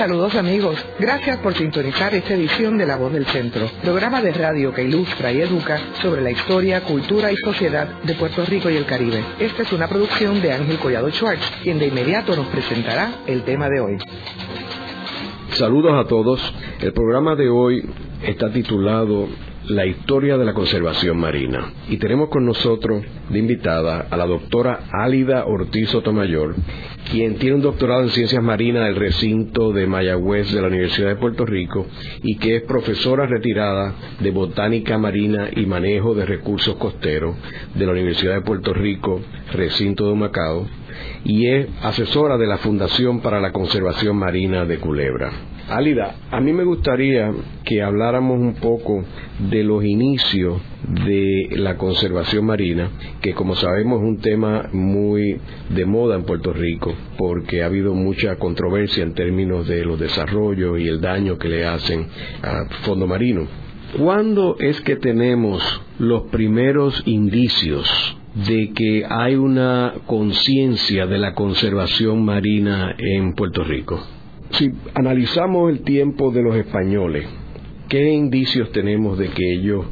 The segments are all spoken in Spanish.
Saludos amigos, gracias por sintonizar esta edición de La Voz del Centro, programa de radio que ilustra y educa sobre la historia, cultura y sociedad de Puerto Rico y el Caribe. Esta es una producción de Ángel Collado Schwartz, quien de inmediato nos presentará el tema de hoy. Saludos a todos. El programa de hoy está titulado la historia de la conservación marina. Y tenemos con nosotros de invitada a la doctora Álida Ortiz Sotomayor, quien tiene un doctorado en ciencias marinas del recinto de Mayagüez de la Universidad de Puerto Rico y que es profesora retirada de botánica marina y manejo de recursos costeros de la Universidad de Puerto Rico, recinto de Macao, y es asesora de la Fundación para la Conservación Marina de Culebra. Álida, a mí me gustaría que habláramos un poco de los inicios de la conservación marina, que como sabemos es un tema muy de moda en Puerto Rico, porque ha habido mucha controversia en términos de los desarrollos y el daño que le hacen al fondo marino. ¿Cuándo es que tenemos los primeros indicios de que hay una conciencia de la conservación marina en Puerto Rico? Si analizamos el tiempo de los españoles, ¿qué indicios tenemos de que ellos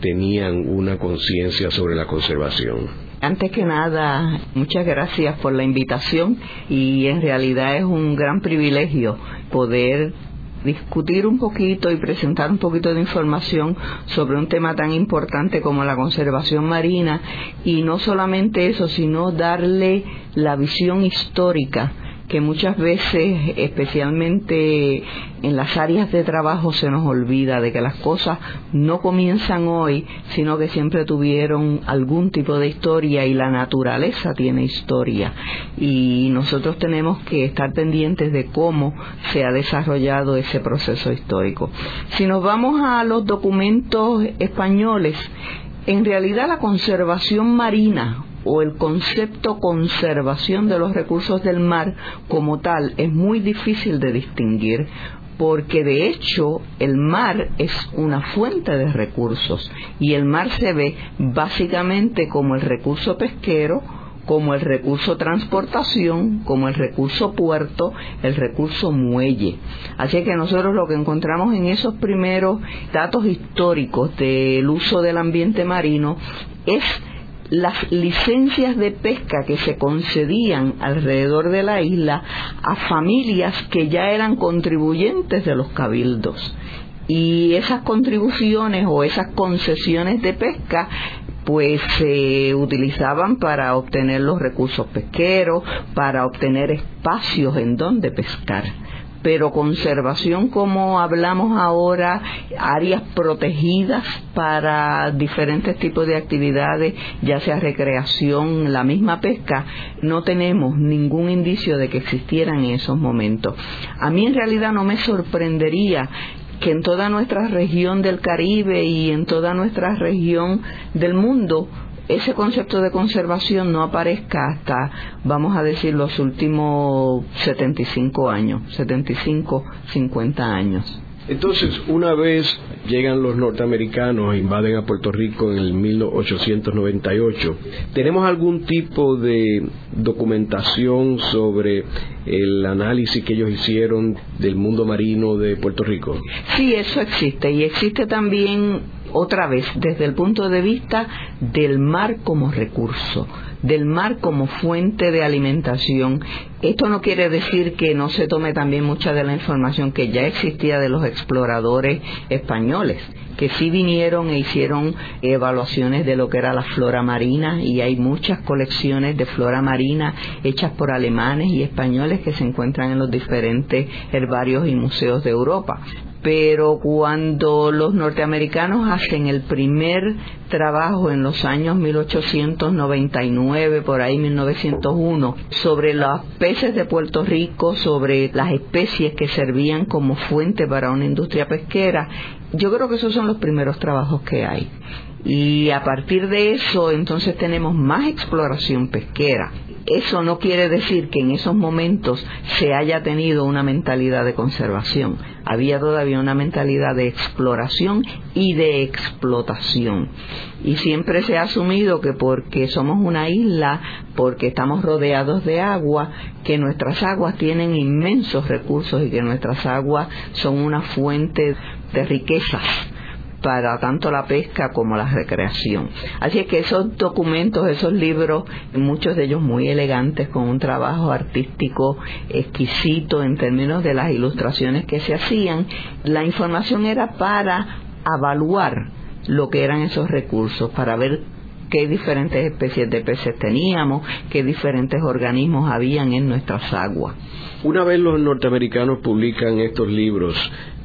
tenían una conciencia sobre la conservación? Antes que nada, muchas gracias por la invitación y en realidad es un gran privilegio poder discutir un poquito y presentar un poquito de información sobre un tema tan importante como la conservación marina y no solamente eso, sino darle la visión histórica que muchas veces, especialmente en las áreas de trabajo, se nos olvida de que las cosas no comienzan hoy, sino que siempre tuvieron algún tipo de historia y la naturaleza tiene historia. Y nosotros tenemos que estar pendientes de cómo se ha desarrollado ese proceso histórico. Si nos vamos a los documentos españoles, en realidad la conservación marina o el concepto conservación de los recursos del mar como tal es muy difícil de distinguir porque de hecho el mar es una fuente de recursos y el mar se ve básicamente como el recurso pesquero, como el recurso transportación, como el recurso puerto, el recurso muelle. Así que nosotros lo que encontramos en esos primeros datos históricos del uso del ambiente marino es las licencias de pesca que se concedían alrededor de la isla a familias que ya eran contribuyentes de los cabildos. Y esas contribuciones o esas concesiones de pesca pues se utilizaban para obtener los recursos pesqueros, para obtener espacios en donde pescar pero conservación como hablamos ahora, áreas protegidas para diferentes tipos de actividades, ya sea recreación, la misma pesca, no tenemos ningún indicio de que existieran en esos momentos. A mí en realidad no me sorprendería que en toda nuestra región del Caribe y en toda nuestra región del mundo ese concepto de conservación no aparezca hasta, vamos a decir, los últimos 75 años, 75, 50 años. Entonces, una vez llegan los norteamericanos e invaden a Puerto Rico en el 1898, ¿tenemos algún tipo de documentación sobre el análisis que ellos hicieron del mundo marino de Puerto Rico? Sí, eso existe y existe también otra vez desde el punto de vista del mar como recurso, del mar como fuente de alimentación. Esto no quiere decir que no se tome también mucha de la información que ya existía de los exploradores españoles, que sí vinieron e hicieron evaluaciones de lo que era la flora marina y hay muchas colecciones de flora marina hechas por alemanes y españoles que se encuentran en los diferentes herbarios y museos de Europa pero cuando los norteamericanos hacen el primer trabajo en los años 1899, por ahí 1901, sobre los peces de Puerto Rico, sobre las especies que servían como fuente para una industria pesquera, yo creo que esos son los primeros trabajos que hay. Y a partir de eso, entonces tenemos más exploración pesquera eso no quiere decir que en esos momentos se haya tenido una mentalidad de conservación. Había todavía una mentalidad de exploración y de explotación. Y siempre se ha asumido que porque somos una isla, porque estamos rodeados de agua, que nuestras aguas tienen inmensos recursos y que nuestras aguas son una fuente de riquezas para tanto la pesca como la recreación. Así es que esos documentos, esos libros, muchos de ellos muy elegantes, con un trabajo artístico exquisito en términos de las ilustraciones que se hacían, la información era para evaluar lo que eran esos recursos, para ver qué diferentes especies de peces teníamos, qué diferentes organismos habían en nuestras aguas. Una vez los norteamericanos publican estos libros,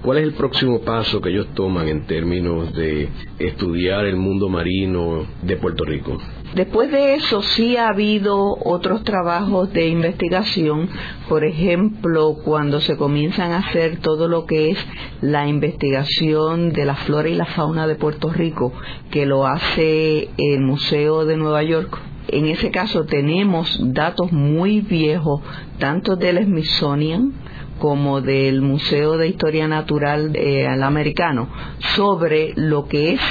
¿Cuál es el próximo paso que ellos toman en términos de estudiar el mundo marino de Puerto Rico? Después de eso sí ha habido otros trabajos de investigación, por ejemplo, cuando se comienzan a hacer todo lo que es la investigación de la flora y la fauna de Puerto Rico, que lo hace el Museo de Nueva York. En ese caso tenemos datos muy viejos, tanto del Smithsonian, como del Museo de Historia Natural eh, Americano sobre lo que es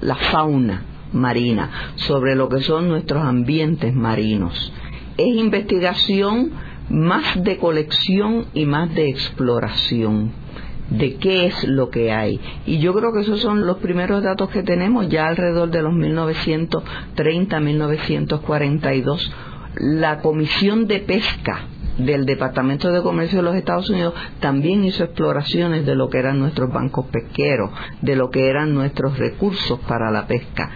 la fauna marina, sobre lo que son nuestros ambientes marinos. Es investigación más de colección y más de exploración de qué es lo que hay. Y yo creo que esos son los primeros datos que tenemos ya alrededor de los 1930-1942. La Comisión de Pesca del Departamento de Comercio de los Estados Unidos también hizo exploraciones de lo que eran nuestros bancos pesqueros, de lo que eran nuestros recursos para la pesca.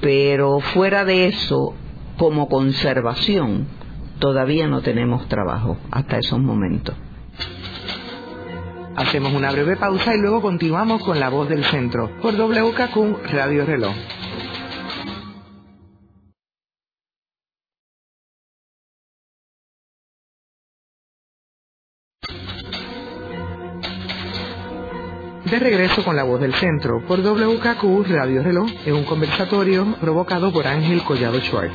Pero fuera de eso, como conservación, todavía no tenemos trabajo hasta esos momentos. Hacemos una breve pausa y luego continuamos con la voz del centro por WKQ Radio Reloj. De regreso con la voz del centro por WKQ Radio Reloj en un conversatorio provocado por Ángel Collado Schwartz.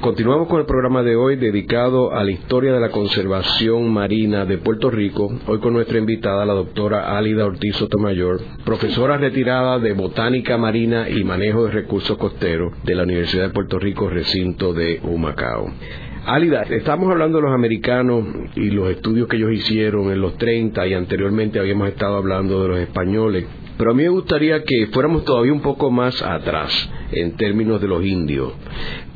Continuamos con el programa de hoy dedicado a la historia de la conservación marina de Puerto Rico. Hoy con nuestra invitada, la doctora Álida Ortiz Sotomayor, profesora retirada de Botánica Marina y Manejo de Recursos Costeros de la Universidad de Puerto Rico, recinto de Humacao. Álida, estamos hablando de los americanos y los estudios que ellos hicieron en los 30 y anteriormente habíamos estado hablando de los españoles, pero a mí me gustaría que fuéramos todavía un poco más atrás en términos de los indios.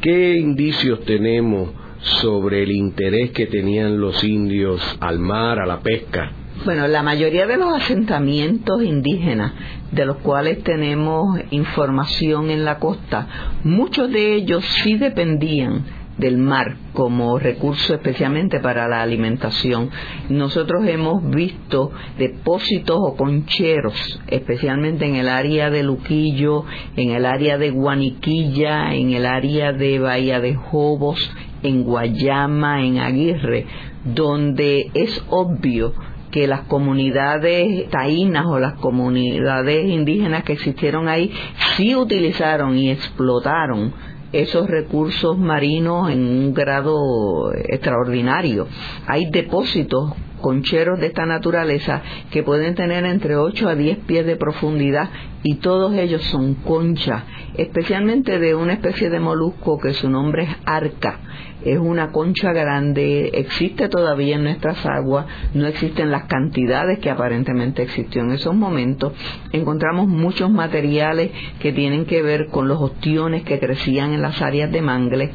¿Qué indicios tenemos sobre el interés que tenían los indios al mar, a la pesca? Bueno, la mayoría de los asentamientos indígenas de los cuales tenemos información en la costa, muchos de ellos sí dependían del mar como recurso especialmente para la alimentación. Nosotros hemos visto depósitos o concheros, especialmente en el área de Luquillo, en el área de Guaniquilla, en el área de Bahía de Jobos, en Guayama, en Aguirre, donde es obvio que las comunidades taínas o las comunidades indígenas que existieron ahí sí utilizaron y explotaron esos recursos marinos en un grado extraordinario. Hay depósitos concheros de esta naturaleza que pueden tener entre 8 a 10 pies de profundidad y todos ellos son conchas, especialmente de una especie de molusco que su nombre es arca es una concha grande, existe todavía en nuestras aguas, no existen las cantidades que aparentemente existió en esos momentos. Encontramos muchos materiales que tienen que ver con los ostiones que crecían en las áreas de mangle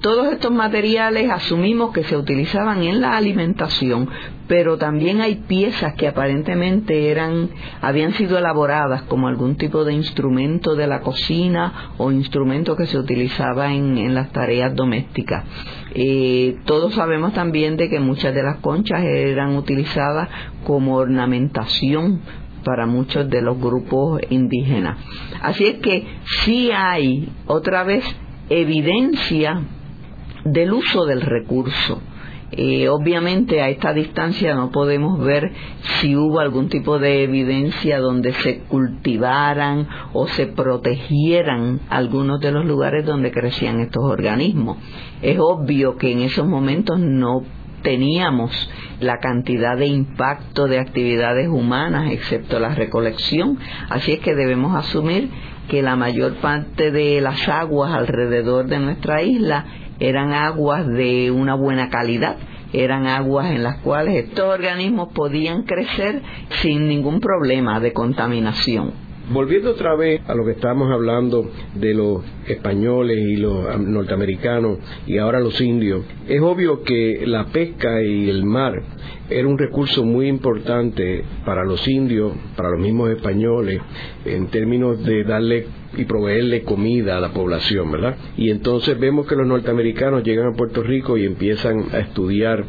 todos estos materiales asumimos que se utilizaban en la alimentación, pero también hay piezas que aparentemente eran, habían sido elaboradas como algún tipo de instrumento de la cocina o instrumento que se utilizaba en, las tareas domésticas. Eh, todos sabemos también de que muchas de las conchas eran utilizadas como ornamentación para muchos de los grupos indígenas. Así es que sí hay otra vez evidencia del uso del recurso Eh, obviamente a esta distancia no podemos ver si hubo algún tipo de evidencia donde se cultivaran o se protegieran algunos de los lugares donde crecían estos organismos. Es obvio que en esos momentos no teníamos la cantidad de impacto de actividades humanas, excepto la recolección, así es que debemos asumir que la mayor parte de las aguas alrededor de nuestra isla eran aguas de una buena calidad, eran aguas en las cuales estos organismos podían crecer sin ningún problema de contaminación. Volviendo otra vez a lo que estábamos hablando de los españoles y los norteamericanos y ahora los indios, es obvio que la pesca y el mar era un recurso muy importante para los indios, para los mismos españoles, en términos de darle y proveerle comida a la población, ¿verdad? Y entonces vemos que los norteamericanos llegan a Puerto Rico y empiezan a estudiar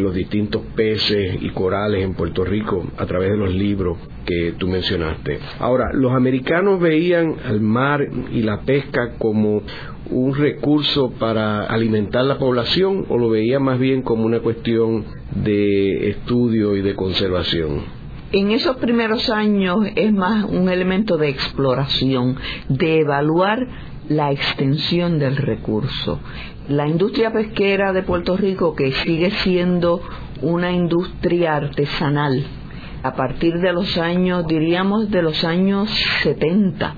los distintos peces y corales en Puerto Rico a través de los libros que tú mencionaste. Ahora, los americanos veían al mar y la pesca como un recurso para alimentar la población o lo veían más bien como una cuestión de estudio y de conservación? En esos primeros años es más un elemento de exploración, de evaluar la extensión del recurso la industria pesquera de Puerto Rico, que sigue siendo una industria artesanal, a partir de los años, diríamos, de los años 70,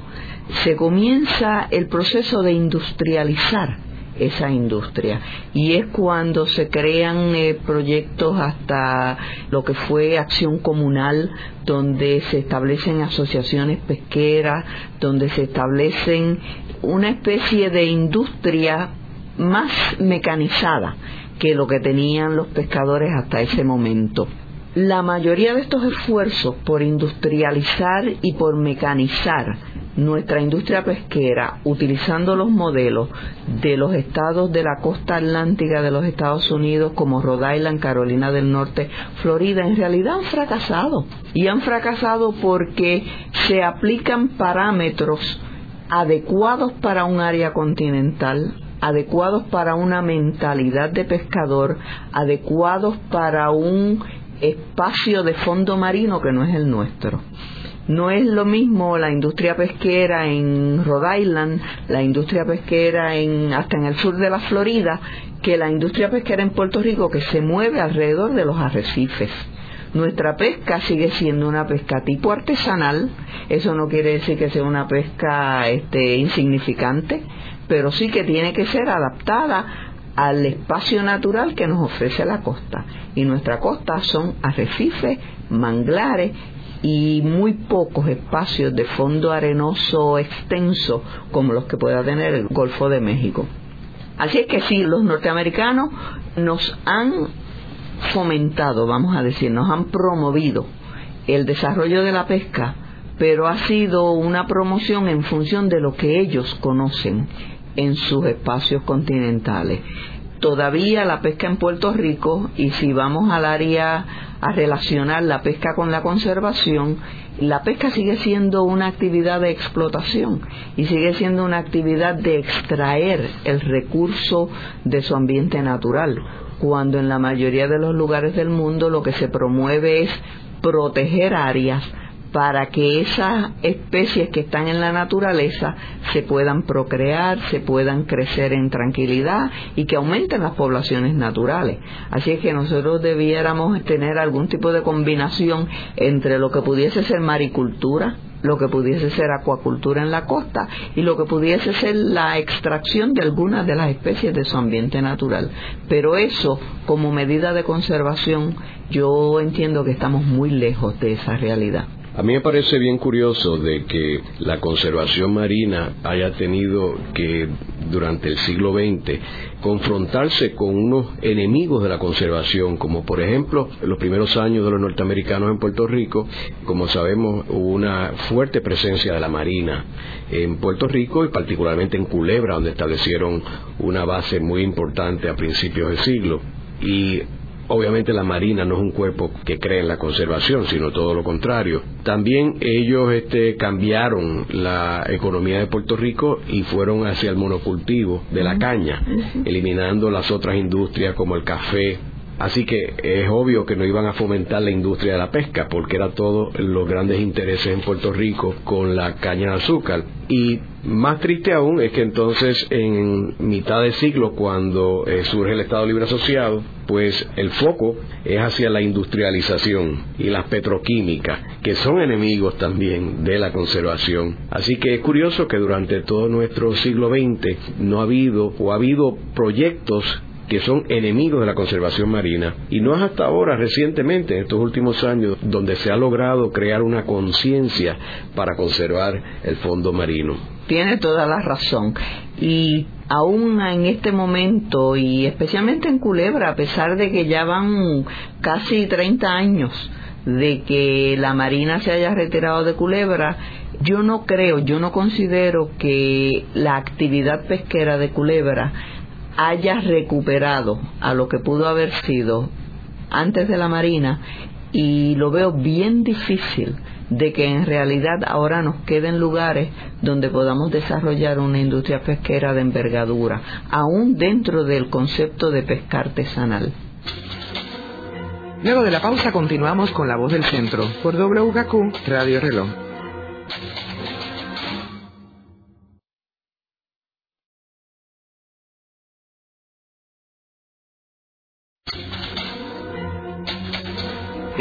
se comienza el proceso de industrializar esa industria. Y es cuando se crean eh, proyectos hasta lo que fue acción comunal donde se establecen asociaciones pesqueras donde se establecen una especie de industria más mecanizada que lo que tenían los pescadores hasta ese momento. La mayoría de estos esfuerzos por industrializar y por mecanizar nuestra industria pesquera utilizando los modelos de los estados de la costa atlántica de los Estados Unidos como Rhode Island, Carolina del Norte, Florida, en realidad han fracasado. Y han fracasado porque se aplican parámetros adecuados para un área continental, adecuados para una mentalidad de pescador, adecuados para un espacio de fondo marino que no es el nuestro. No es lo mismo la industria pesquera en Rhode Island, la industria pesquera en, hasta en el sur de la Florida, que la industria pesquera en Puerto Rico que se mueve alrededor de los arrecifes. Nuestra pesca sigue siendo una pesca tipo artesanal, eso no quiere decir que sea una pesca este, insignificante, pero sí que tiene que ser adaptada al espacio natural que nos ofrece la costa. Y nuestra costa son arrecifes, manglares y muy pocos espacios de fondo arenoso extenso como los que pueda tener el Golfo de México. Así es que sí, los norteamericanos nos han fomentado, vamos a decir, nos han promovido el desarrollo de la pesca, pero ha sido una promoción en función de lo que ellos conocen en sus espacios continentales. Todavía la pesca en Puerto Rico, y si vamos al área a relacionar la pesca con la conservación, la pesca sigue siendo una actividad de explotación y sigue siendo una actividad de extraer el recurso de su ambiente natural, cuando en la mayoría de los lugares del mundo lo que se promueve es proteger áreas para que esas especies que están en la naturaleza se puedan procrear, se puedan crecer en tranquilidad y que aumenten las poblaciones naturales. Así es que nosotros debiéramos tener algún tipo de combinación entre lo que pudiese ser maricultura, lo que pudiese ser acuacultura en la costa y lo que pudiese ser la extracción de algunas de las especies de su ambiente natural. Pero eso, como medida de conservación, yo entiendo que estamos muy lejos de esa realidad. A mí me parece bien curioso de que la conservación marina haya tenido que durante el siglo XX confrontarse con unos enemigos de la conservación, como por ejemplo los primeros años de los norteamericanos en Puerto Rico, como sabemos hubo una fuerte presencia de la marina en Puerto Rico y particularmente en Culebra, donde establecieron una base muy importante a principios del siglo. Y Obviamente la Marina no es un cuerpo que cree en la conservación, sino todo lo contrario. También ellos este, cambiaron la economía de Puerto Rico y fueron hacia el monocultivo de la caña, eliminando las otras industrias como el café Así que es obvio que no iban a fomentar la industria de la pesca, porque era todos los grandes intereses en Puerto Rico con la caña de azúcar. Y más triste aún es que entonces en mitad de siglo, cuando eh, surge el Estado Libre Asociado, pues el foco es hacia la industrialización y las petroquímicas, que son enemigos también de la conservación. Así que es curioso que durante todo nuestro siglo XX no ha habido o ha habido proyectos que son enemigos de la conservación marina. Y no es hasta ahora, recientemente, en estos últimos años, donde se ha logrado crear una conciencia para conservar el fondo marino. Tiene toda la razón. Y aún en este momento, y especialmente en Culebra, a pesar de que ya van casi 30 años de que la Marina se haya retirado de Culebra, yo no creo, yo no considero que la actividad pesquera de Culebra haya recuperado a lo que pudo haber sido antes de la Marina y lo veo bien difícil de que en realidad ahora nos queden lugares donde podamos desarrollar una industria pesquera de envergadura, aún dentro del concepto de pesca artesanal. Luego de la pausa continuamos con La Voz del Centro por WKQ Radio Reloj.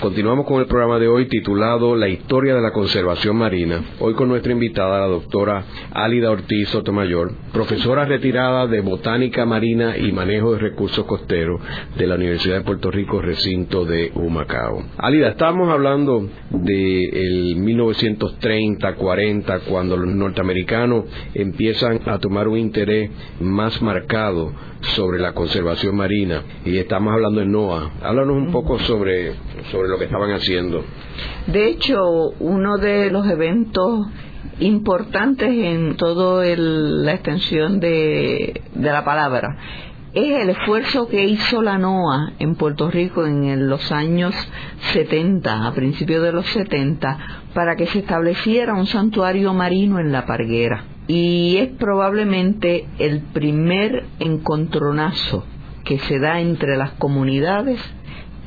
Continuamos con el programa de hoy titulado La historia de la conservación marina. Hoy con nuestra invitada, la doctora Álida Ortiz Sotomayor, profesora retirada de Botánica Marina y Manejo de Recursos Costeros de la Universidad de Puerto Rico, recinto de Humacao. Álida, estamos hablando de el 1930, 40, cuando los norteamericanos empiezan a tomar un interés más marcado sobre la conservación marina y estamos hablando de NOAA. Háblanos un poco sobre, sobre lo que estaban haciendo. De hecho, uno de los eventos importantes en toda la extensión de, de la palabra es el esfuerzo que hizo la NOAA en Puerto Rico en los años 70, a principios de los 70, para que se estableciera un santuario marino en la Parguera y es probablemente el primer encontronazo que se da entre las comunidades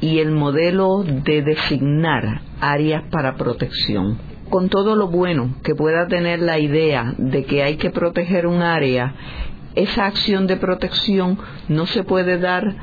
y el modelo de designar áreas para protección. Con todo lo bueno que pueda tener la idea de que hay que proteger un área, esa acción de protección no se puede dar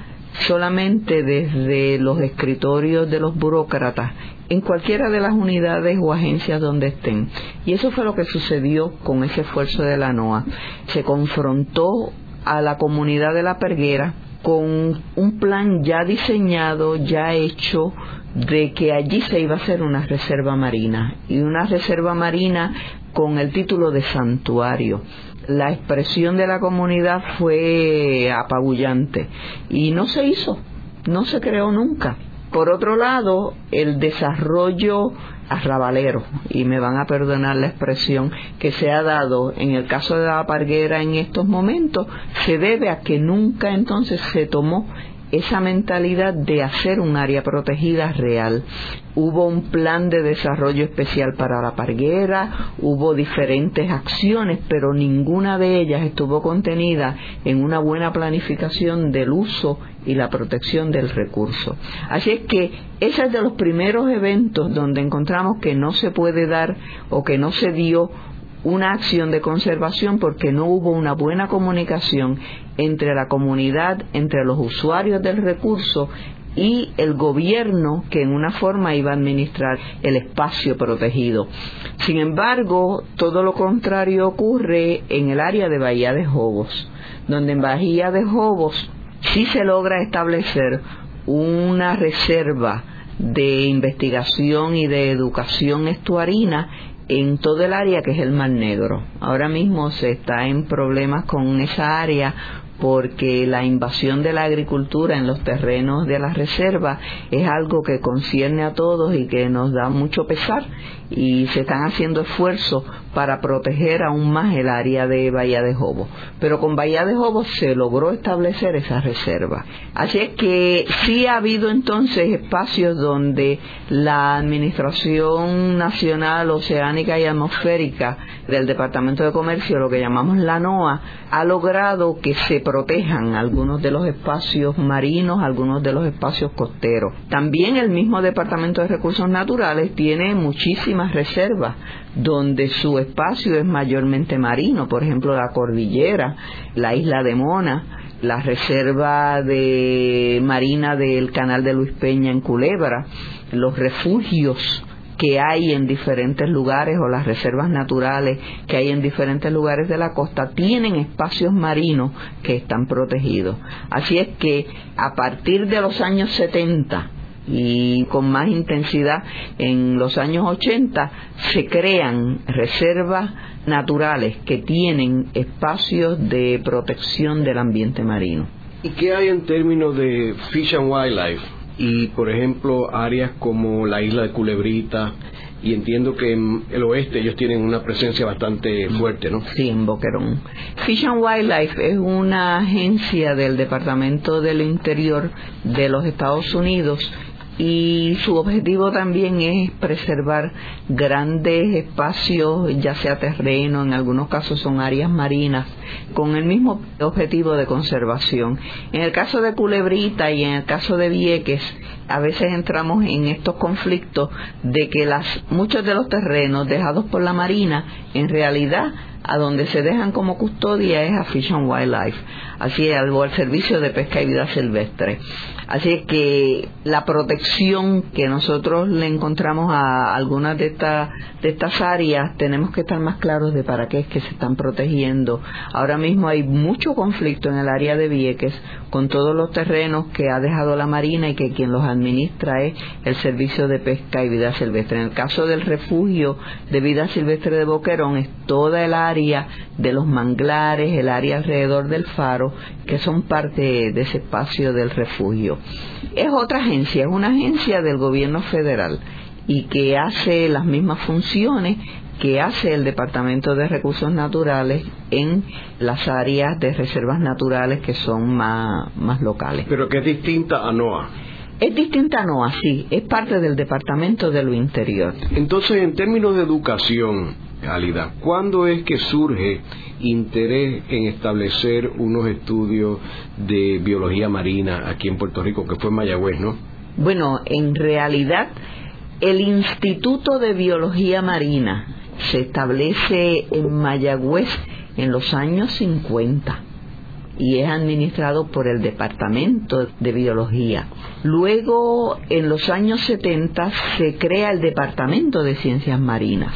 solamente desde los escritorios de los burócratas en cualquiera de las unidades o agencias donde estén. Y eso fue lo que sucedió con ese esfuerzo de la NOA. Se confrontó a la comunidad de la perguera con un plan ya diseñado, ya hecho, de que allí se iba a hacer una reserva marina. Y una reserva marina con el título de santuario. La expresión de la comunidad fue apabullante y no se hizo, no se creó nunca. Por otro lado, el desarrollo arrabalero, y me van a perdonar la expresión que se ha dado en el caso de la parguera en estos momentos, se debe a que nunca entonces se tomó esa mentalidad de hacer un área protegida real. Hubo un plan de desarrollo especial para la parguera, hubo diferentes acciones, pero ninguna de ellas estuvo contenida en una buena planificación del uso y la protección del recurso. Así es que ese es de los primeros eventos donde encontramos que no se puede dar o que no se dio una acción de conservación porque no hubo una buena comunicación entre la comunidad, entre los usuarios del recurso y el gobierno que en una forma iba a administrar el espacio protegido. Sin embargo, todo lo contrario ocurre en el área de Bahía de Jobos, donde en Bahía de Jobos sí se logra establecer una reserva de investigación y de educación estuarina en todo el área que es el Mar Negro. Ahora mismo se está en problemas con esa área porque la invasión de la agricultura en los terrenos de la reserva es algo que concierne a todos y que nos da mucho pesar y se están haciendo esfuerzos para proteger aún más el área de Bahía de Jobo. Pero con Bahía de Jobo se logró establecer esa reserva. Así es que sí ha habido entonces espacios donde la Administración Nacional Oceánica y Atmosférica del Departamento de Comercio, lo que llamamos la NOAA, ha logrado que se protejan algunos de los espacios marinos, algunos de los espacios costeros. También el mismo Departamento de Recursos Naturales tiene muchísimas reservas donde su espacio es mayormente marino, por ejemplo la cordillera, la isla de Mona, la reserva de marina del canal de Luis Peña en Culebra, los refugios que hay en diferentes lugares o las reservas naturales que hay en diferentes lugares de la costa tienen espacios marinos que están protegidos. Así es que a partir de los años 70 y con más intensidad en los años 80 se crean reservas naturales que tienen espacios de protección del ambiente marino. ¿Y qué hay en términos de Fish and Wildlife? Y por ejemplo áreas como la isla de Culebrita y entiendo que en el oeste ellos tienen una presencia bastante fuerte, ¿no? Sí, en Boquerón. Fish and Wildlife es una agencia del Departamento del Interior de los Estados Unidos y su objetivo también es preservar grandes espacios, ya sea terreno, en algunos casos son áreas marinas, con el mismo objetivo de conservación. En el caso de Culebrita y en el caso de Vieques, a veces entramos en estos conflictos de que las, muchos de los terrenos dejados por la Marina, en realidad, a donde se dejan como custodia es a Fish and Wildlife, así es, al servicio de pesca y vida silvestre. Así es que la protección que nosotros le encontramos a algunas de, estas de estas áreas, tenemos que estar más claros de para qué es que se están protegiendo. Ahora mismo hay mucho conflicto en el área de Vieques con todos los terrenos que ha dejado la Marina y que quien los administra es el Servicio de Pesca y Vida Silvestre. En el caso del refugio de vida silvestre de Boquerón es toda el área de los manglares, el área alrededor del faro, que son parte de ese espacio del refugio. Es otra agencia, es una agencia del gobierno federal y que hace las mismas funciones que hace el Departamento de Recursos Naturales en las áreas de reservas naturales que son más, más locales. Pero que es distinta a NOAA. Es distinta a NOAA, sí, es parte del Departamento de lo Interior. Entonces, en términos de educación, Alida, ¿cuándo es que surge interés en establecer unos estudios de biología marina aquí en Puerto Rico, que fue en Mayagüez, ¿no? Bueno, en realidad el Instituto de Biología Marina se establece en Mayagüez en los años 50 y es administrado por el Departamento de Biología. Luego, en los años 70, se crea el Departamento de Ciencias Marinas,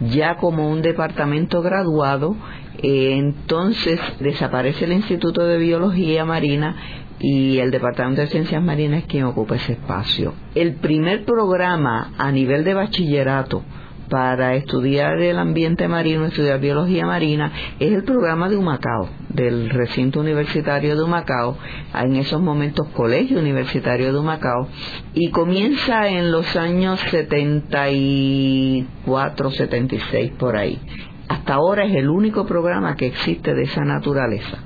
ya como un departamento graduado eh, entonces desaparece el Instituto de Biología Marina y el Departamento de Ciencias Marinas es quien ocupa ese espacio. El primer programa a nivel de bachillerato para estudiar el ambiente marino, estudiar biología marina, es el programa de Humacao, del recinto universitario de Humacao, en esos momentos colegio universitario de Humacao, y comienza en los años 74, 76 por ahí hasta ahora es el único programa que existe de esa naturaleza.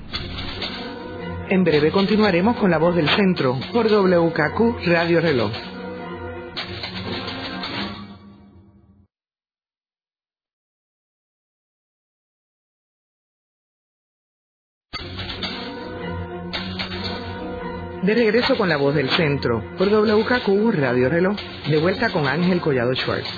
En breve continuaremos con la voz del centro por WKQ Radio Reloj. De regreso con la voz del centro por WKQ Radio Reloj, de vuelta con Ángel Collado Schwartz.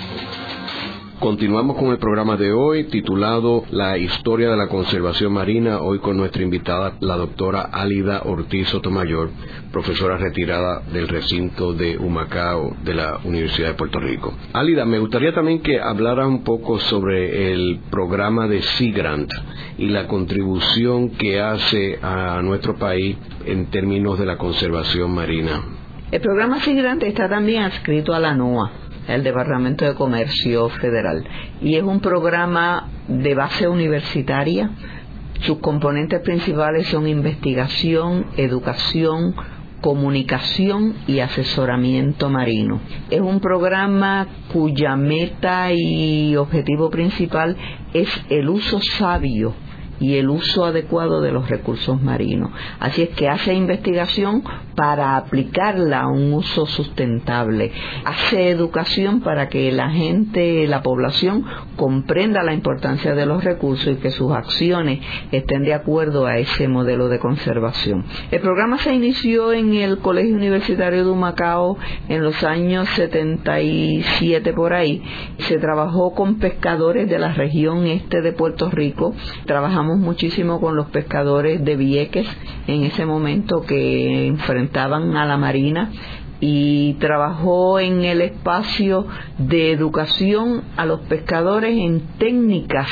Continuamos con el programa de hoy titulado La historia de la conservación marina, hoy con nuestra invitada la doctora Álida Ortiz Sotomayor, profesora retirada del recinto de Humacao de la Universidad de Puerto Rico. Álida, me gustaría también que hablara un poco sobre el programa de Sea Grant y la contribución que hace a nuestro país en términos de la conservación marina. El programa Sea Grant está también adscrito a la NOAA el Departamento de Comercio Federal. Y es un programa de base universitaria Sus componentes principales son investigación, educación, comunicación y asesoramiento marino. Es un programa cuya meta y objetivo principal es el uso sabio y el uso adecuado de los recursos marinos. Así es que hace investigación para aplicarla a un uso sustentable. Hace educación para que la gente, la población, comprenda la importancia de los recursos y que sus acciones estén de acuerdo a ese modelo de conservación. El programa se inició en el Colegio Universitario de Humacao en los años 77 por ahí. Se trabajó con pescadores de la región este de Puerto Rico. Trabajamos muchísimo con los pescadores de Vieques en ese momento que enfrentaban a la Marina y trabajó en el espacio de educación a los pescadores en técnicas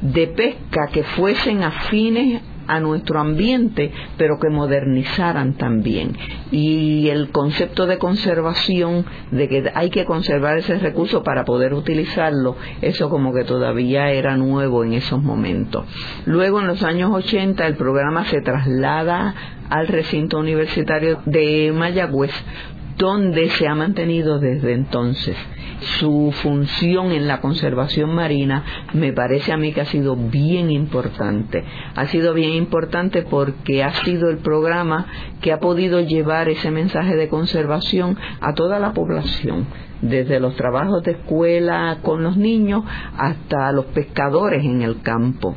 de pesca que fuesen afines a nuestro ambiente, pero que modernizaran también. Y el concepto de conservación, de que hay que conservar ese recurso para poder utilizarlo, eso como que todavía era nuevo en esos momentos. Luego, en los años 80, el programa se traslada al recinto universitario de Mayagüez, donde se ha mantenido desde entonces su función en la conservación marina me parece a mí que ha sido bien importante. Ha sido bien importante porque ha sido el programa que ha podido llevar ese mensaje de conservación a toda la población, desde los trabajos de escuela con los niños hasta los pescadores en el campo.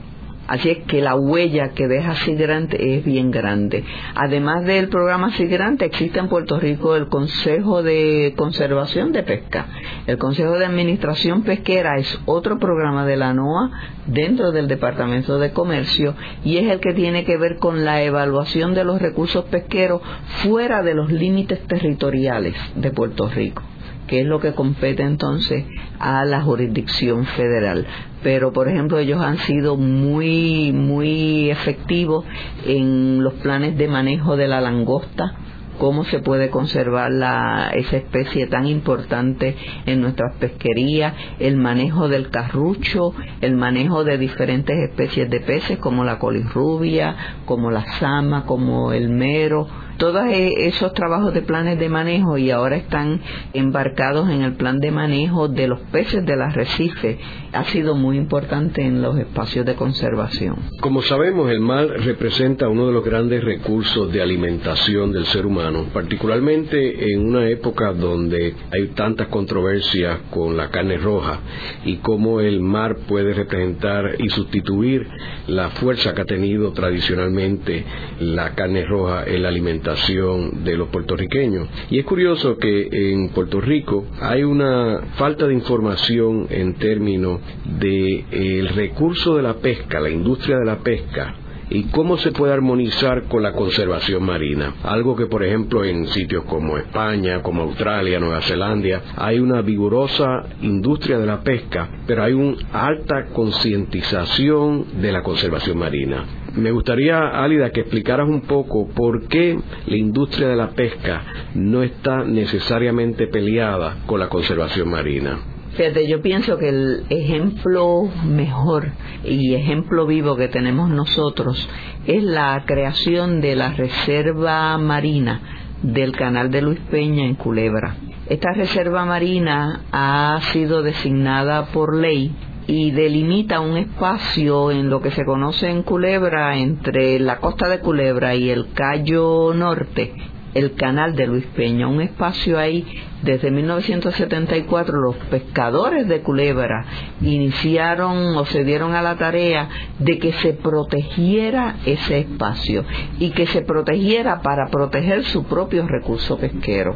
Así es que la huella que deja Sigrante es bien grande. Además del programa Sigrante, existe en Puerto Rico el Consejo de Conservación de Pesca. El Consejo de Administración Pesquera es otro programa de la NOAA dentro del Departamento de Comercio y es el que tiene que ver con la evaluación de los recursos pesqueros fuera de los límites territoriales de Puerto Rico que es lo que compete entonces a la jurisdicción federal. Pero, por ejemplo, ellos han sido muy, muy efectivos en los planes de manejo de la langosta, cómo se puede conservar la, esa especie tan importante en nuestras pesquerías, el manejo del carrucho, el manejo de diferentes especies de peces como la colirrubia, como la sama, como el mero, todos e, esos trabajos de planes de manejo y ahora están embarcados en el plan de manejo de los peces del arrecife ha sido muy importante en los espacios de conservación. Como sabemos, el mar representa uno de los grandes recursos de alimentación del ser humano, particularmente en una época donde hay tantas controversias con la carne roja y cómo el mar puede representar y sustituir la fuerza que ha tenido tradicionalmente la carne roja en la alimentación de los puertorriqueños. Y es curioso que en Puerto Rico hay una falta de información en términos del de, recurso de la pesca, la industria de la pesca, y cómo se puede armonizar con la conservación marina. Algo que, por ejemplo, en sitios como España, como Australia, Nueva Zelanda, hay una vigorosa industria de la pesca, pero hay una alta concientización de la conservación marina. Me gustaría, Álida, que explicaras un poco por qué la industria de la pesca no está necesariamente peleada con la conservación marina. Fíjate, yo pienso que el ejemplo mejor y ejemplo vivo que tenemos nosotros es la creación de la Reserva Marina del Canal de Luis Peña en Culebra. Esta Reserva Marina ha sido designada por ley y delimita un espacio en lo que se conoce en Culebra entre la costa de Culebra y el Cayo Norte, el canal de Luis Peña, un espacio ahí desde 1974 los pescadores de Culebra iniciaron o se dieron a la tarea de que se protegiera ese espacio y que se protegiera para proteger su propio recurso pesquero.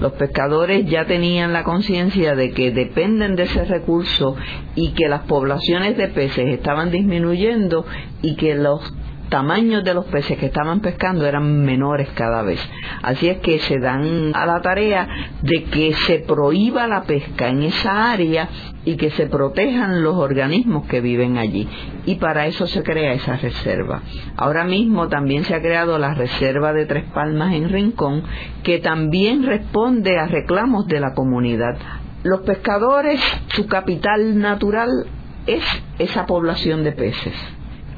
Los pescadores ya tenían la conciencia de que dependen de ese recurso y que las poblaciones de peces estaban disminuyendo y que los tamaños de los peces que estaban pescando eran menores cada vez. Así es que se dan a la tarea de que se prohíba la pesca en esa área y que se protejan los organismos que viven allí. Y para eso se crea esa reserva. Ahora mismo también se ha creado la reserva de Tres Palmas en Rincón, que también responde a reclamos de la comunidad. Los pescadores, su capital natural es esa población de peces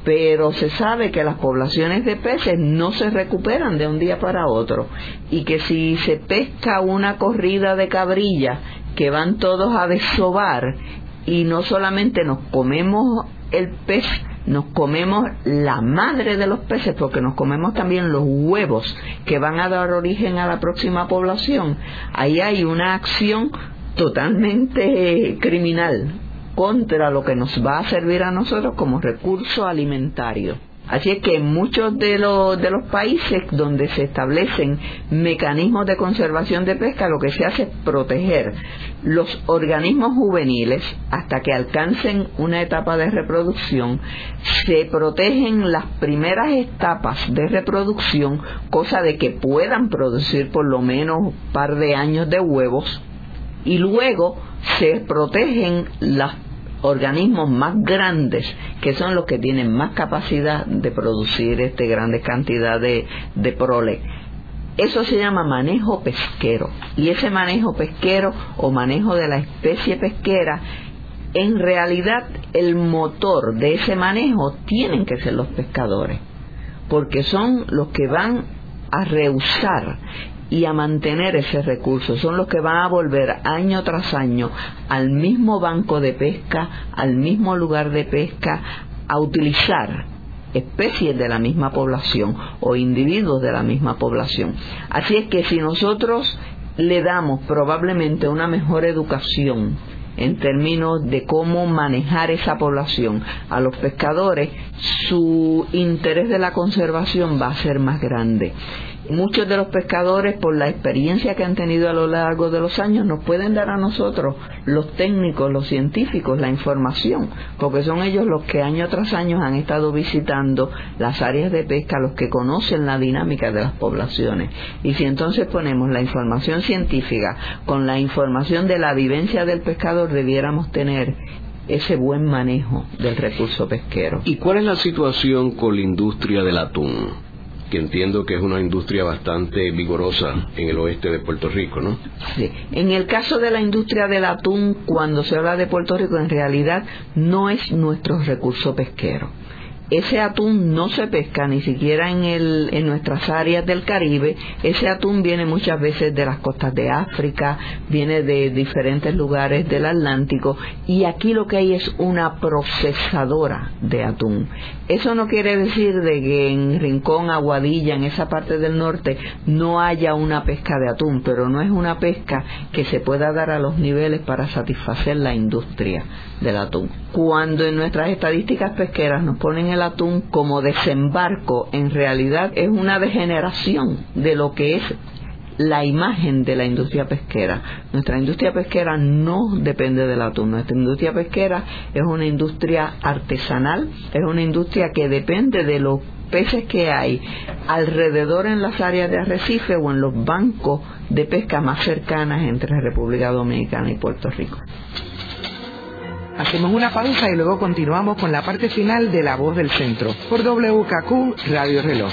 pero se sabe que las poblaciones de peces no se recuperan de un día para otro y que si se pesca una corrida de cabrilla que van todos a desovar y no solamente nos comemos el pez, nos comemos la madre de los peces porque nos comemos también los huevos que van a dar origen a la próxima población, ahí hay una acción totalmente criminal contra lo que nos va a servir a nosotros como recurso alimentario. Así es que en muchos de los, de los países donde se establecen mecanismos de conservación de pesca, lo que se hace es proteger los organismos juveniles hasta que alcancen una etapa de reproducción. Se protegen las primeras etapas de reproducción, cosa de que puedan producir por lo menos un par de años de huevos. Y luego se protegen las organismos más grandes, que son los que tienen más capacidad de producir este grandes cantidades de, prole. Eso se llama manejo pesquero. Y ese manejo pesquero o manejo de la especie pesquera, en realidad el motor de ese manejo tienen que ser los pescadores, porque son los que van a rehusar y a mantener ese recurso. Son los que van a volver año tras año al mismo banco de pesca, al mismo lugar de pesca, a utilizar especies de la misma población o individuos de la misma población. Así es que si nosotros le damos probablemente una mejor educación en términos de cómo manejar esa población a los pescadores, su interés de la conservación va a ser más grande. Muchos de los pescadores, por la experiencia que han tenido a lo largo de los años, nos pueden dar a nosotros, los técnicos, los científicos, la información, porque son ellos los que año tras año han estado visitando las áreas de pesca, los que conocen la dinámica de las poblaciones. Y si entonces ponemos la información científica con la información de la vivencia del pescador, debiéramos tener ese buen manejo del recurso pesquero. ¿Y cuál es la situación con la industria del atún? Que entiendo que es una industria bastante vigorosa en el oeste de Puerto Rico, ¿no? Sí. En el caso de la industria del atún, cuando se habla de Puerto Rico, en realidad no es nuestro recurso pesquero ese atún no se pesca ni siquiera en, el, en nuestras áreas del Caribe. Ese atún viene muchas veces de las costas de África, viene de diferentes lugares del Atlántico y aquí lo que hay es una procesadora de atún. Eso no quiere decir de que en Rincón, Aguadilla, en esa parte del norte, no haya una pesca de atún, pero no es una pesca que se pueda dar a los niveles para satisfacer la industria del atún. Cuando en nuestras estadísticas pesqueras nos ponen el atún como desembarco, en realidad es una degeneración de lo que es la imagen de la industria pesquera. Nuestra industria pesquera no depende del atún. Nuestra industria pesquera es una industria artesanal, es una industria que depende de los peces que hay alrededor en las áreas de arrecife o en los bancos de pesca más cercanas entre República Dominicana y Puerto Rico. Hacemos una pausa y luego continuamos con la parte final de La Voz del Centro por WKQ Radio Reloj.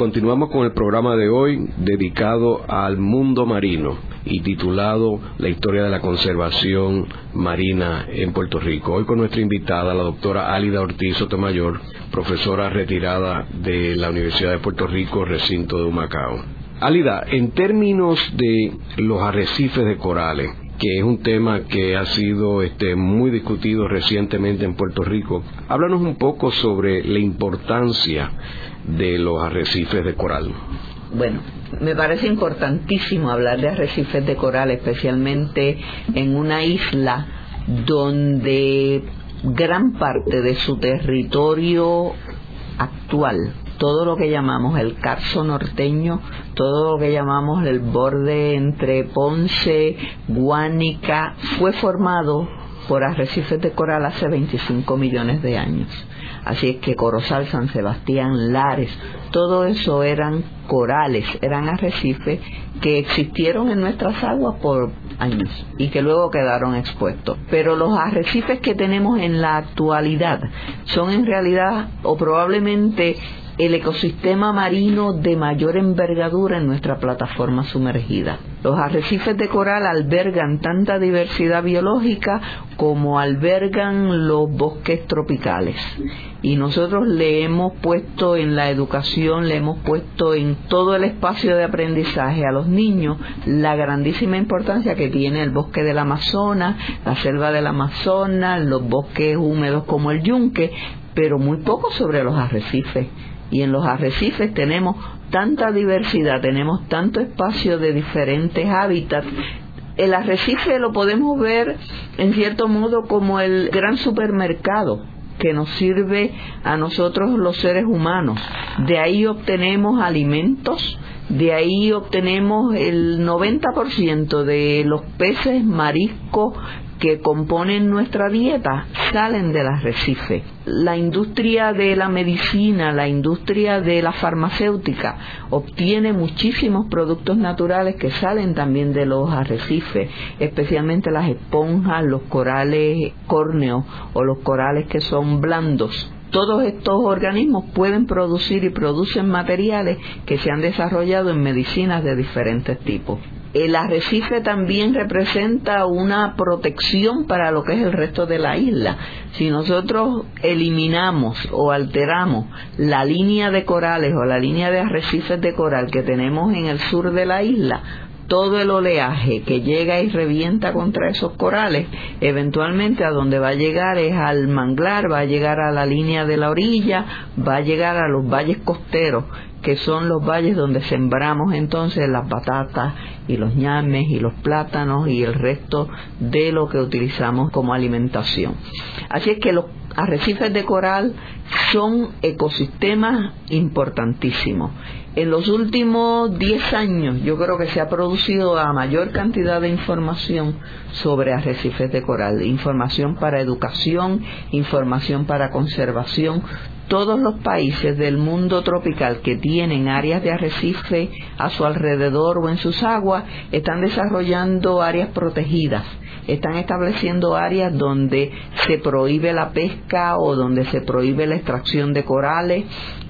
Continuamos con el programa de hoy dedicado al mundo marino y titulado La historia de la conservación marina en Puerto Rico. Hoy con nuestra invitada, la doctora Álida Ortiz Sotomayor, profesora retirada de la Universidad de Puerto Rico, recinto de Humacao. Álida, en términos de los arrecifes de corales, que es un tema que ha sido este, muy discutido recientemente en Puerto Rico. Háblanos un poco sobre la importancia de los arrecifes de coral. Bueno, me parece importantísimo hablar de arrecifes de coral, especialmente en una isla donde gran parte de su territorio actual todo lo que llamamos el Carso norteño, todo lo que llamamos el borde entre Ponce, Guánica, fue formado por arrecifes de coral hace 25 millones de años. Así es que Corozal, San Sebastián, Lares, todo eso eran corales, eran arrecifes que existieron en nuestras aguas por años y que luego quedaron expuestos. Pero los arrecifes que tenemos en la actualidad son en realidad o probablemente el ecosistema marino de mayor envergadura en nuestra plataforma sumergida. Los arrecifes de coral albergan tanta diversidad biológica como albergan los bosques tropicales. Y nosotros le hemos puesto en la educación, le hemos puesto en todo el espacio de aprendizaje a los niños la grandísima importancia que tiene el bosque del Amazonas, la selva del Amazonas, los bosques húmedos como el yunque, pero muy poco sobre los arrecifes y en los arrecifes tenemos tanta diversidad, tenemos tanto espacio de diferentes hábitats. El arrecife lo podemos ver en cierto modo como el gran supermercado que nos sirve a nosotros los seres humanos. De ahí obtenemos alimentos, de ahí obtenemos el 90% de los peces, mariscos, que componen nuestra dieta salen del arrecife. La industria de la medicina, la industria de la farmacéutica obtiene muchísimos productos naturales que salen también de los arrecifes, especialmente las esponjas, los corales córneos o los corales que son blandos todos estos organismos pueden producir y producen materiales que se han desarrollado en medicinas de diferentes tipos el arrecife también representa una protección para lo que es el resto de la isla. Si nosotros eliminamos o alteramos la línea de corales o la línea de arrecifes de coral que tenemos en el sur de la isla, todo el oleaje que llega y revienta contra esos corales, eventualmente a donde va a llegar es al manglar, va a llegar a la línea de la orilla, va a llegar a los valles costeros que son los valles donde sembramos entonces las batatas y los ñames y los plátanos y el resto de lo que utilizamos como alimentación. Así es que los arrecifes de coral son ecosistemas importantísimos. En los últimos 10 años yo creo que se ha producido la mayor cantidad de información sobre arrecifes de coral, información para educación, información para conservación, todos los países del mundo tropical que tienen áreas de arrecife a su alrededor o en sus aguas están desarrollando áreas protegidas, están estableciendo áreas donde se prohíbe la pesca o donde se prohíbe la extracción de corales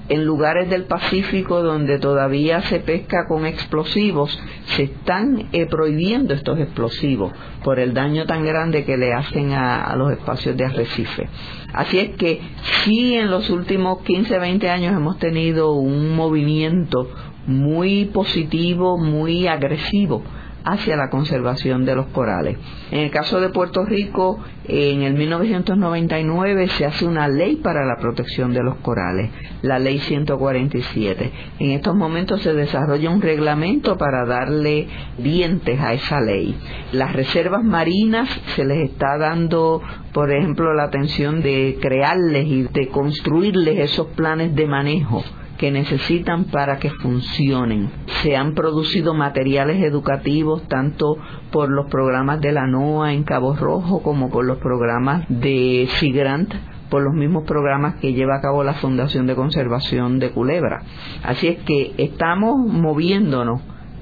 en lugares del Pacífico donde todavía se pesca con explosivos, se están eh, prohibiendo estos explosivos por el daño tan grande que le hacen a, los espacios de arrecife. Así es que sí en los últimos 15, 20 años hemos tenido un movimiento muy positivo, muy agresivo hacia la conservación de los corales. En el caso de Puerto Rico, en el 1999 se hace una ley para la protección de los corales, la ley 147. En estos momentos se desarrolla un reglamento para darle dientes a esa ley. Las reservas marinas se les está dando, por ejemplo, la atención de crearles y de construirles esos planes de manejo que necesitan para que funcionen. Se han producido materiales educativos tanto por los programas de la NOAA en Cabo Rojo como por los programas de SIGRANT por los mismos programas que lleva a cabo la Fundación de Conservación de Culebra. Así es que estamos moviéndonos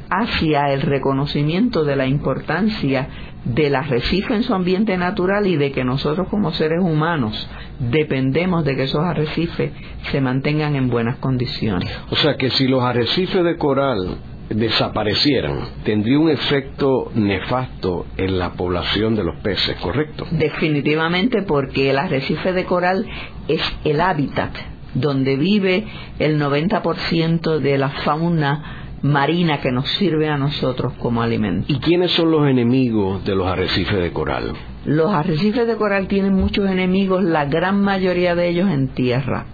hacia el reconocimiento de la importancia del arrecife en su ambiente natural y de que nosotros como seres humanos dependemos de que esos arrecifes se mantengan en buenas condiciones. O sea que si los arrecifes de coral desaparecieran, tendría un efecto nefasto en la población de los peces, ¿correcto? Definitivamente porque el arrecife de coral es el hábitat donde vive el 90% de la fauna marina que nos sirve a nosotros como alimento. ¿Y quiénes son los enemigos de los arrecifes de coral? Los arrecifes de coral tienen muchos enemigos, la gran mayoría de ellos en tierra.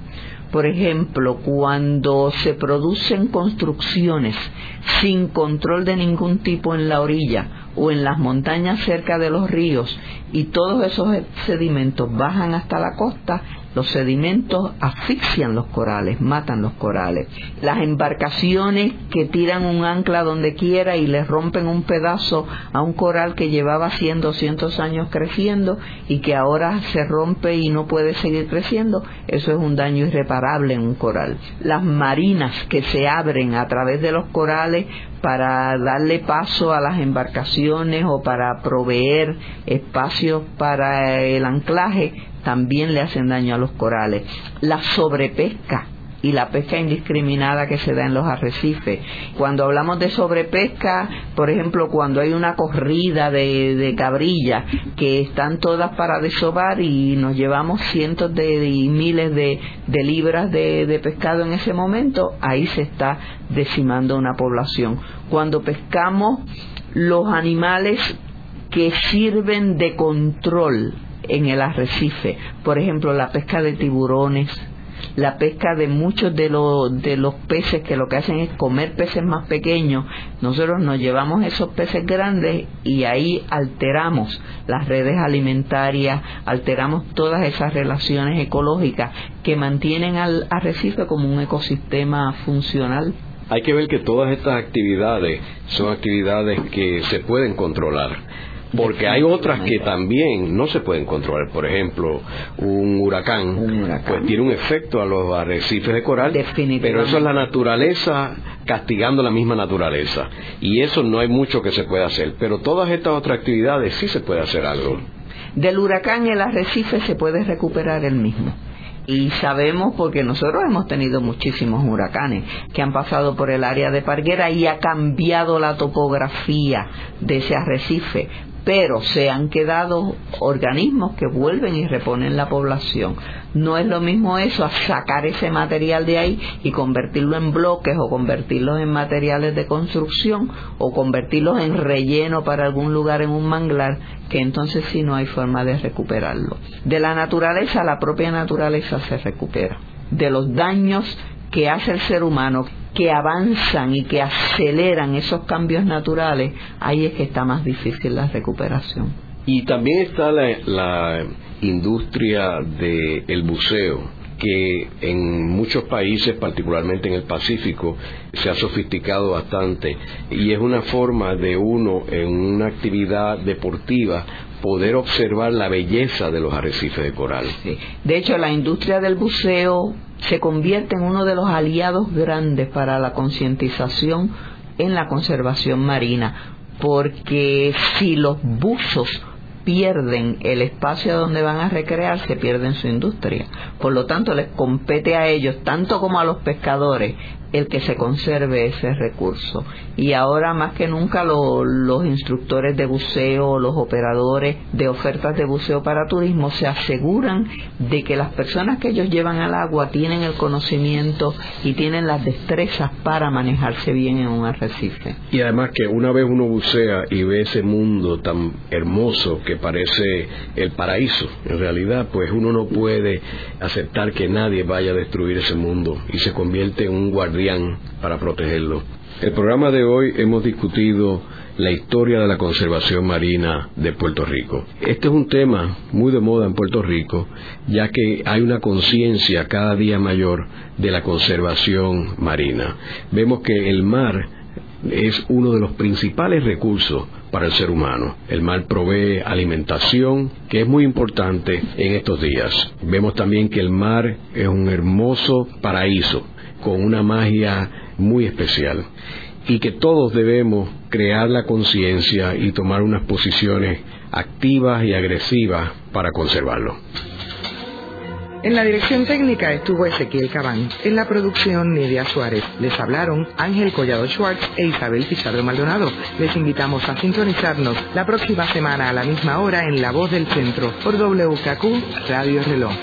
Por ejemplo, cuando se producen construcciones sin control de ningún tipo en la orilla, o en las montañas cerca de los ríos y todos esos sedimentos bajan hasta la costa, los sedimentos asfixian los corales, matan los corales. Las embarcaciones que tiran un ancla donde quiera y le rompen un pedazo a un coral que llevaba 100, 200 años creciendo y que ahora se rompe y no puede seguir creciendo, eso es un daño irreparable en un coral. Las marinas que se abren a través de los corales para darle paso a las embarcaciones o para proveer espacios para el anclaje también le hacen daño a los corales. La sobrepesca y la pesca indiscriminada que se da en los arrecifes. Cuando hablamos de sobrepesca, por ejemplo, cuando hay una corrida de, cabrillas que están todas para desovar y nos llevamos cientos de miles de, libras de pescado en ese momento, ahí se está decimando una población. Cuando pescamos los animales que sirven de control en el arrecife. Por ejemplo, la pesca de tiburones, la pesca de muchos de, los de los peces que lo que hacen es comer peces más pequeños. Nosotros nos llevamos esos peces grandes y ahí alteramos las redes alimentarias, alteramos todas esas relaciones ecológicas que mantienen al arrecife como un ecosistema funcional. Hay que ver que todas estas actividades son actividades que se pueden controlar porque hay otras que también no se pueden controlar. Por ejemplo, un huracán, pues tiene un efecto a los arrecifes de coral, pero eso es la naturaleza castigando la misma naturaleza. Y eso no hay mucho que se pueda hacer. Pero todas estas otras actividades sí se puede hacer algo. Del huracán el arrecife se puede recuperar el mismo y sabemos porque nosotros hemos tenido muchísimos huracanes que han pasado por el área de Parguera y ha cambiado la topografía de ese arrecife pero se han quedado organismos que vuelven y reponen la población. No es lo mismo eso a sacar ese material de ahí y convertirlo en bloques o convertirlos en materiales de construcción o convertirlos en relleno para algún lugar en un manglar, que entonces sí no hay forma de recuperarlo. De la naturaleza, la propia naturaleza se recupera. De los daños que hace el ser humano, que avanzan y que aceleran esos cambios naturales, ahí es que está más difícil la recuperación. Y también está la, industria del buceo, que en muchos países, particularmente en el Pacífico, se ha sofisticado bastante y es una forma de uno en una actividad deportiva poder observar la belleza de los arrecifes de coral. De hecho, la industria del buceo se convierte en uno de los aliados grandes para la concientización en la conservación marina, porque si los buzos pierden el espacio donde van a recrearse, pierden su industria. Por lo tanto, les compete a ellos, tanto como a los pescadores, el que se conserve ese recurso. Y ahora más que nunca los instructores de buceo, los operadores de ofertas de buceo para turismo se aseguran de que las personas que ellos llevan al agua tienen el conocimiento y tienen las destrezas para manejarse bien en un arrecife. Y además que una vez uno bucea y ve ese mundo tan hermoso que parece el paraíso, en realidad pues uno no puede aceptar que nadie vaya a destruir ese mundo y se convierte en un guardián para protegerlo. El programa de hoy hemos discutido la historia de la conservación marina de Puerto Rico. Este es un tema muy de moda en Puerto Rico, ya que hay una conciencia cada día mayor de la conservación marina. Vemos que el mar es uno de los principales recursos para el ser humano. El mar provee alimentación, que es muy importante en estos días. Vemos también que el mar es un hermoso paraíso con una magia muy especial y que todos debemos crear la conciencia y tomar unas posiciones activas y agresivas para conservarlo. En la dirección técnica estuvo Ezequiel Cabán. En la producción, Nidia Suárez. Les hablaron Ángel Collado Schwartz e Isabel Pizarro Maldonado. Les invitamos a sintonizarnos la próxima semana a la misma hora en La Voz del Centro por WKQ Radio Reloj.